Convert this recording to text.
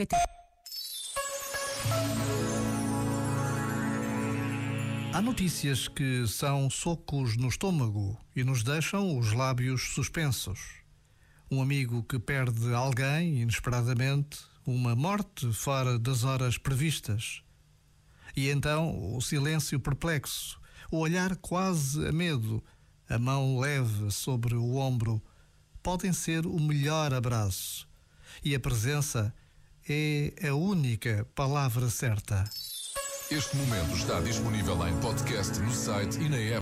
rr.pt. Há notícias que são socos no estômago e nos deixam os lábios suspensos. Um amigo que perde alguém inesperadamente, uma morte fora das horas previstas. E então o silêncio perplexo, o olhar quase a medo, a mão leve sobre o ombro, podem ser o melhor abraço. E a presença é a única palavra certa. Este momento está disponível em podcast no site e na app.